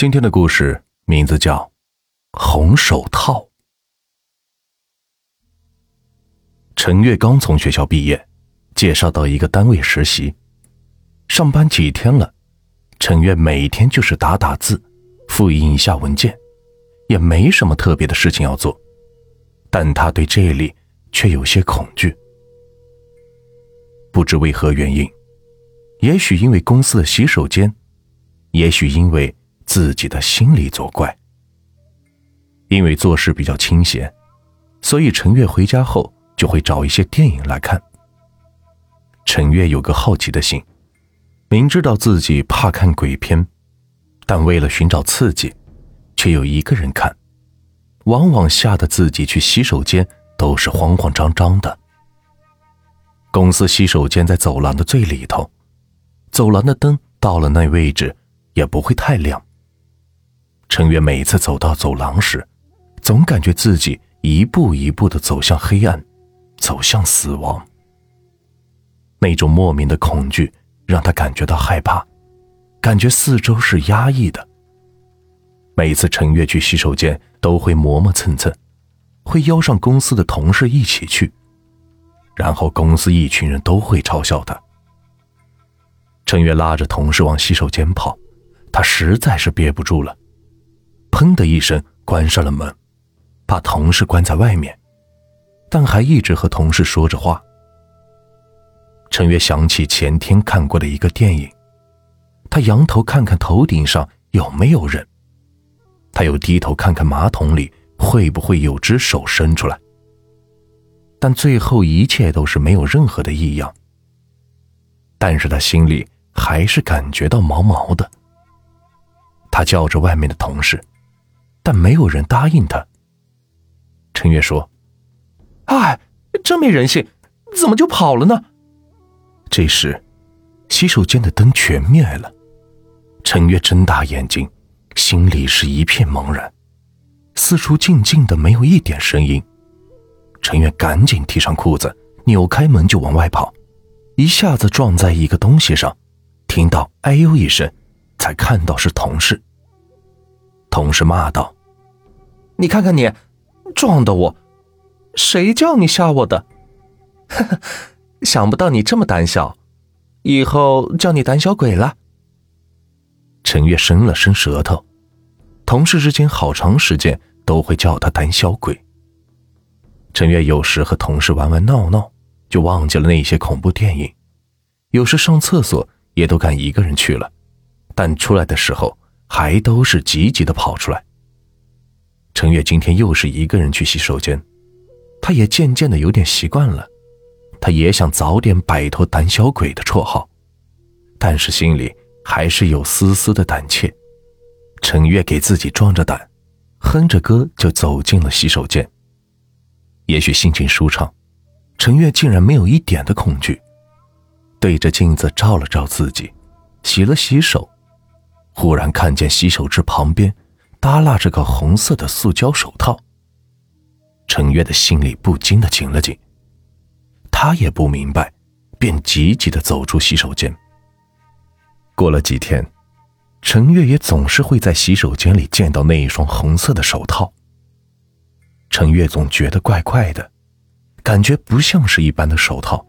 今天的故事名字叫《红手套》。陈月刚从学校毕业，介绍到一个单位实习。上班几天了，陈月每天就是打打字，复印一下文件，也没什么特别的事情要做。但他对这里却有些恐惧，不知为何原因，也许因为公司的洗手间，也许因为……自己的心里作怪，因为做事比较清闲，所以陈月回家后就会找一些电影来看。陈月有个好奇的心，明知道自己怕看鬼片，但为了寻找刺激，却又一个人看，往往吓得自己去洗手间都是慌慌张张的。公司洗手间在走廊的最里头，走廊的灯到了那位置也不会太亮。陈月每次走到走廊时，总感觉自己一步一步的走向黑暗，走向死亡。那种莫名的恐惧让他感觉到害怕，感觉四周是压抑的。每次陈月去洗手间，都会磨磨蹭蹭，会邀上公司的同事一起去，然后公司一群人都会嘲笑他。陈月拉着同事往洗手间跑，他实在是憋不住了。砰的一声，关上了门，把同事关在外面，但还一直和同事说着话。陈月想起前天看过的一个电影，他仰头看看头顶上有没有人，他又低头看看马桶里会不会有只手伸出来，但最后一切都是没有任何的异样。但是他心里还是感觉到毛毛的，他叫着外面的同事。但没有人答应他。陈月说：“哎，真没人性，怎么就跑了呢？”这时，洗手间的灯全灭了。陈月睁大眼睛，心里是一片茫然，四处静静的，没有一点声音。陈月赶紧提上裤子，扭开门就往外跑，一下子撞在一个东西上，听到“哎呦”一声，才看到是同事。同事骂道：“你看看你，撞的我，谁叫你吓我的？呵呵，想不到你这么胆小，以后叫你胆小鬼了。”陈月伸了伸舌头，同事之间好长时间都会叫他胆小鬼。陈月有时和同事玩玩闹闹，就忘记了那些恐怖电影；有时上厕所也都敢一个人去了，但出来的时候。还都是急急的跑出来。陈月今天又是一个人去洗手间，他也渐渐的有点习惯了，他也想早点摆脱胆小鬼的绰号，但是心里还是有丝丝的胆怯。陈月给自己壮着胆，哼着歌就走进了洗手间。也许心情舒畅，陈月竟然没有一点的恐惧，对着镜子照了照自己，洗了洗手。忽然看见洗手池旁边耷拉着个红色的塑胶手套，陈月的心里不禁的紧了紧。他也不明白，便急急的走出洗手间。过了几天，陈月也总是会在洗手间里见到那一双红色的手套。陈月总觉得怪怪的，感觉不像是一般的手套，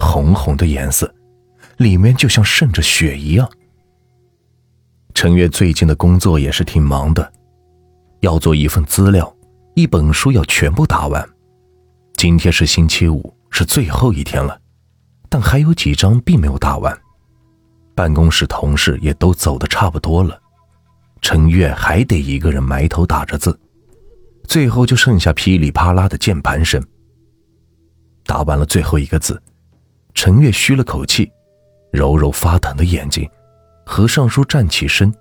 红红的颜色，里面就像渗着血一样。陈月最近的工作也是挺忙的，要做一份资料，一本书要全部打完。今天是星期五，是最后一天了，但还有几张并没有打完。办公室同事也都走的差不多了，陈月还得一个人埋头打着字，最后就剩下噼里啪啦的键盘声。打完了最后一个字，陈月吁了口气，揉揉发疼的眼睛。合上书，站起身，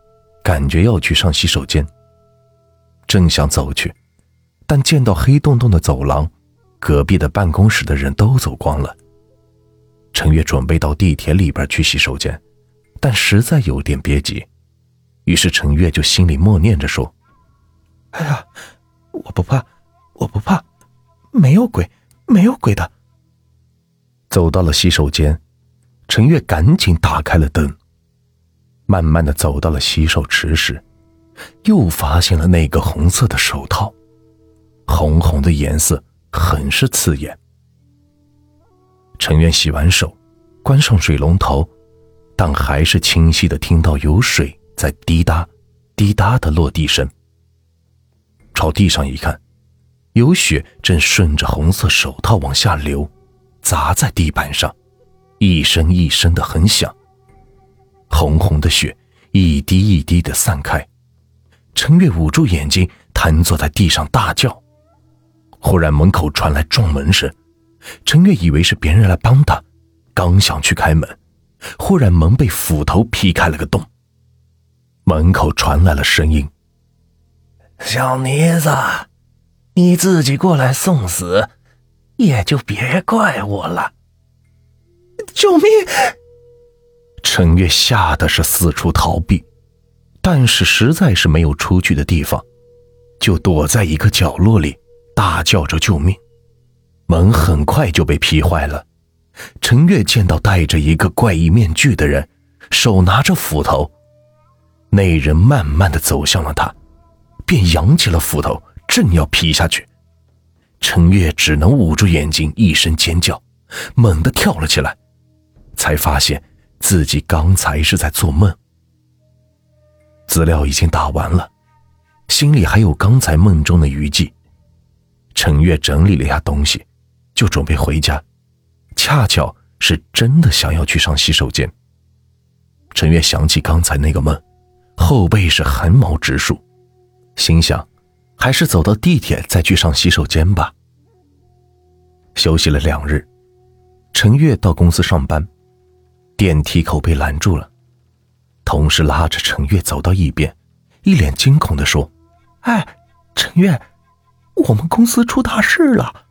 感觉要去上洗手间。正想走去，但见到黑洞洞的走廊，隔壁的办公室的人都走光了。陈月准备到地铁里边去洗手间，但实在有点憋急，于是陈月就心里默念着说：“哎呀，我不怕，我不怕，没有鬼，没有鬼的。”走到了洗手间，陈月赶紧打开了灯。慢慢的走到了洗手池时，又发现了那个红色的手套，红红的颜色很是刺眼。陈月洗完手，关上水龙头，但还是清晰的听到有水在滴答、滴答的落地声。朝地上一看，有血正顺着红色手套往下流，砸在地板上，一声一声的很响。红红的血一滴一滴的散开，陈月捂住眼睛，瘫坐在地上大叫。忽然门口传来撞门声。陈月以为是别人来帮他，刚想去开门，忽然门被斧头劈开了个洞。门口传来了声音：“小妮子，你自己过来送死，也就别怪我了。”救命！陈月吓得是四处逃避，但是实在是没有出去的地方，就躲在一个角落里，大叫着救命。门很快就被劈坏了。陈月见到戴着一个怪异面具的人，手拿着斧头，那人慢慢的走向了他，便扬起了斧头，正要劈下去。陈月只能捂住眼睛，一声尖叫，猛地跳了起来，才发现自己刚才是在做梦。资料已经打完了，心里还有刚才梦中的余悸。陈月整理了一下东西。就准备回家，恰巧是真的想要去上洗手间。陈月想起刚才那个梦，后背是汗毛直竖，心想，还是走到地铁再去上洗手间吧。休息了两日，陈月到公司上班，电梯口被拦住了，同事拉着陈月走到一边，一脸惊恐的说：“哎，陈月，我们公司出大事了。”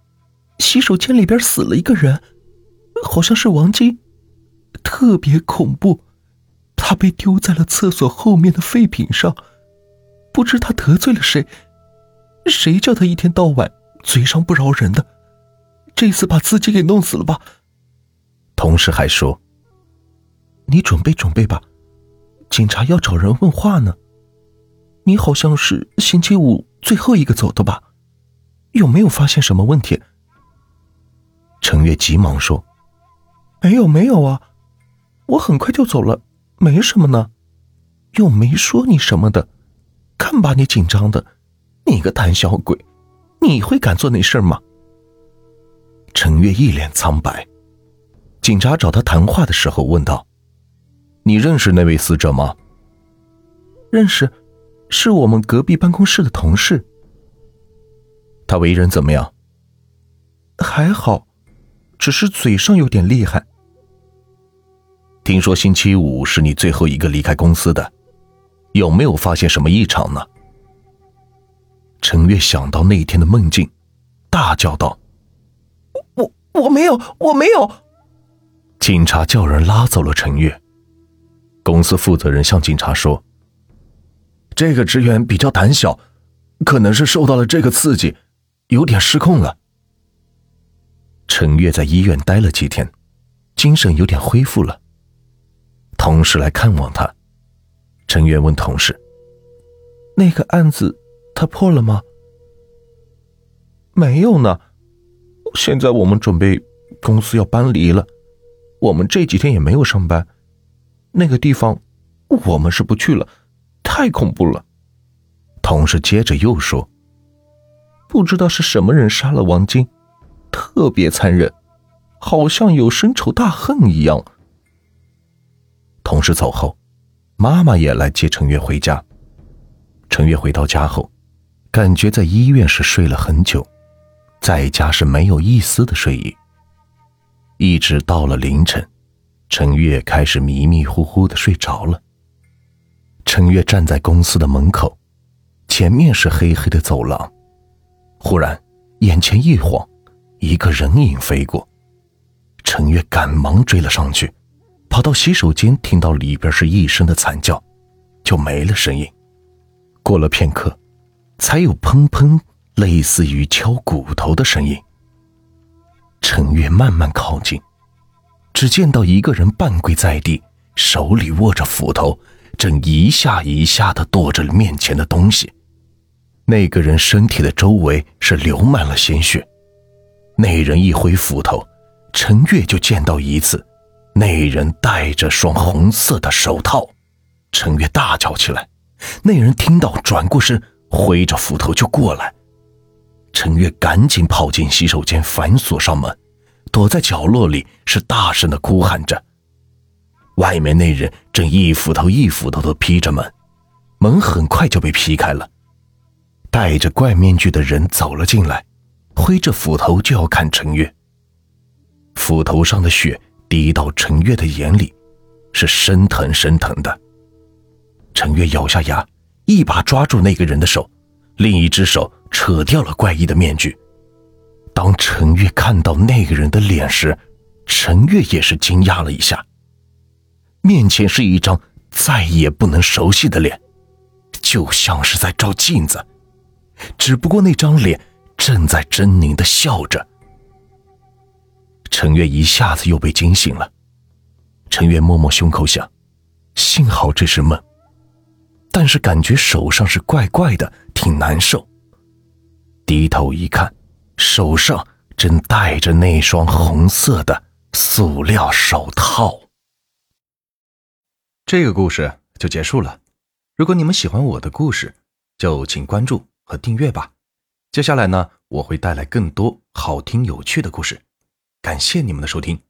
洗手间里边死了一个人，好像是王晶，特别恐怖。他被丢在了厕所后面的废品上，不知他得罪了谁，谁叫他一天到晚嘴上不饶人的，这次把自己给弄死了吧？同事还说：“你准备准备吧，警察要找人问话呢。你好像是星期五最后一个走的吧？有没有发现什么问题？”陈月急忙说：“没有，没有啊，我很快就走了，没什么呢，又没说你什么的，看把你紧张的，你个胆小鬼，你会敢做那事吗？”陈月一脸苍白。警察找他谈话的时候问道：“你认识那位死者吗？”“认识，是我们隔壁办公室的同事。”“他为人怎么样？”“还好。”只是嘴上有点厉害。听说星期五是你最后一个离开公司的，有没有发现什么异常呢？陈月想到那天的梦境，大叫道：“我我没有，我没有！”警察叫人拉走了陈月。公司负责人向警察说：“这个职员比较胆小，可能是受到了这个刺激，有点失控了。”陈月在医院待了几天，精神有点恢复了。同事来看望他，陈月问同事：“那个案子他破了吗？”“没有呢，现在我们准备公司要搬离了，我们这几天也没有上班。那个地方我们是不去了，太恐怖了。”同事接着又说：“不知道是什么人杀了王晶。”特别残忍，好像有深仇大恨一样。同事走后，妈妈也来接陈月回家。陈月回到家后，感觉在医院是睡了很久，在家是没有一丝的睡意。一直到了凌晨，陈月开始迷迷糊糊的睡着了。陈月站在公司的门口，前面是黑黑的走廊，忽然眼前一晃。一个人影飞过，陈月赶忙追了上去，跑到洗手间，听到里边是一声的惨叫，就没了声音。过了片刻，才有砰砰，类似于敲骨头的声音。陈月慢慢靠近，只见到一个人半跪在地，手里握着斧头，正一下一下的剁着面前的东西。那个人身体的周围是流满了鲜血。那人一挥斧头，陈月就见到一次，那人戴着双红色的手套。陈月大叫起来，那人听到，转过身，挥着斧头就过来。陈月赶紧跑进洗手间，反锁上门，躲在角落里，是大声的哭喊着。外面那人正一斧头一斧头的劈着门，门很快就被劈开了。戴着怪面具的人走了进来，挥着斧头就要砍陈月。斧头上的血滴到陈月的眼里，是生疼生疼的。陈月咬下牙，一把抓住那个人的手，另一只手扯掉了怪异的面具。当陈月看到那个人的脸时，陈月也是惊讶了一下。面前是一张再也不能熟悉的脸，就像是在照镜子，只不过那张脸正在狰狞的笑着。陈月一下子又被惊醒了，陈月摸摸胸口想：幸好这是梦。但是感觉手上是怪怪的，挺难受。低头一看，手上正戴着那双红色的塑料手套。这个故事就结束了。如果你们喜欢我的故事，就请关注和订阅吧。接下来呢，我会带来更多好听有趣的故事。感谢你们的收听。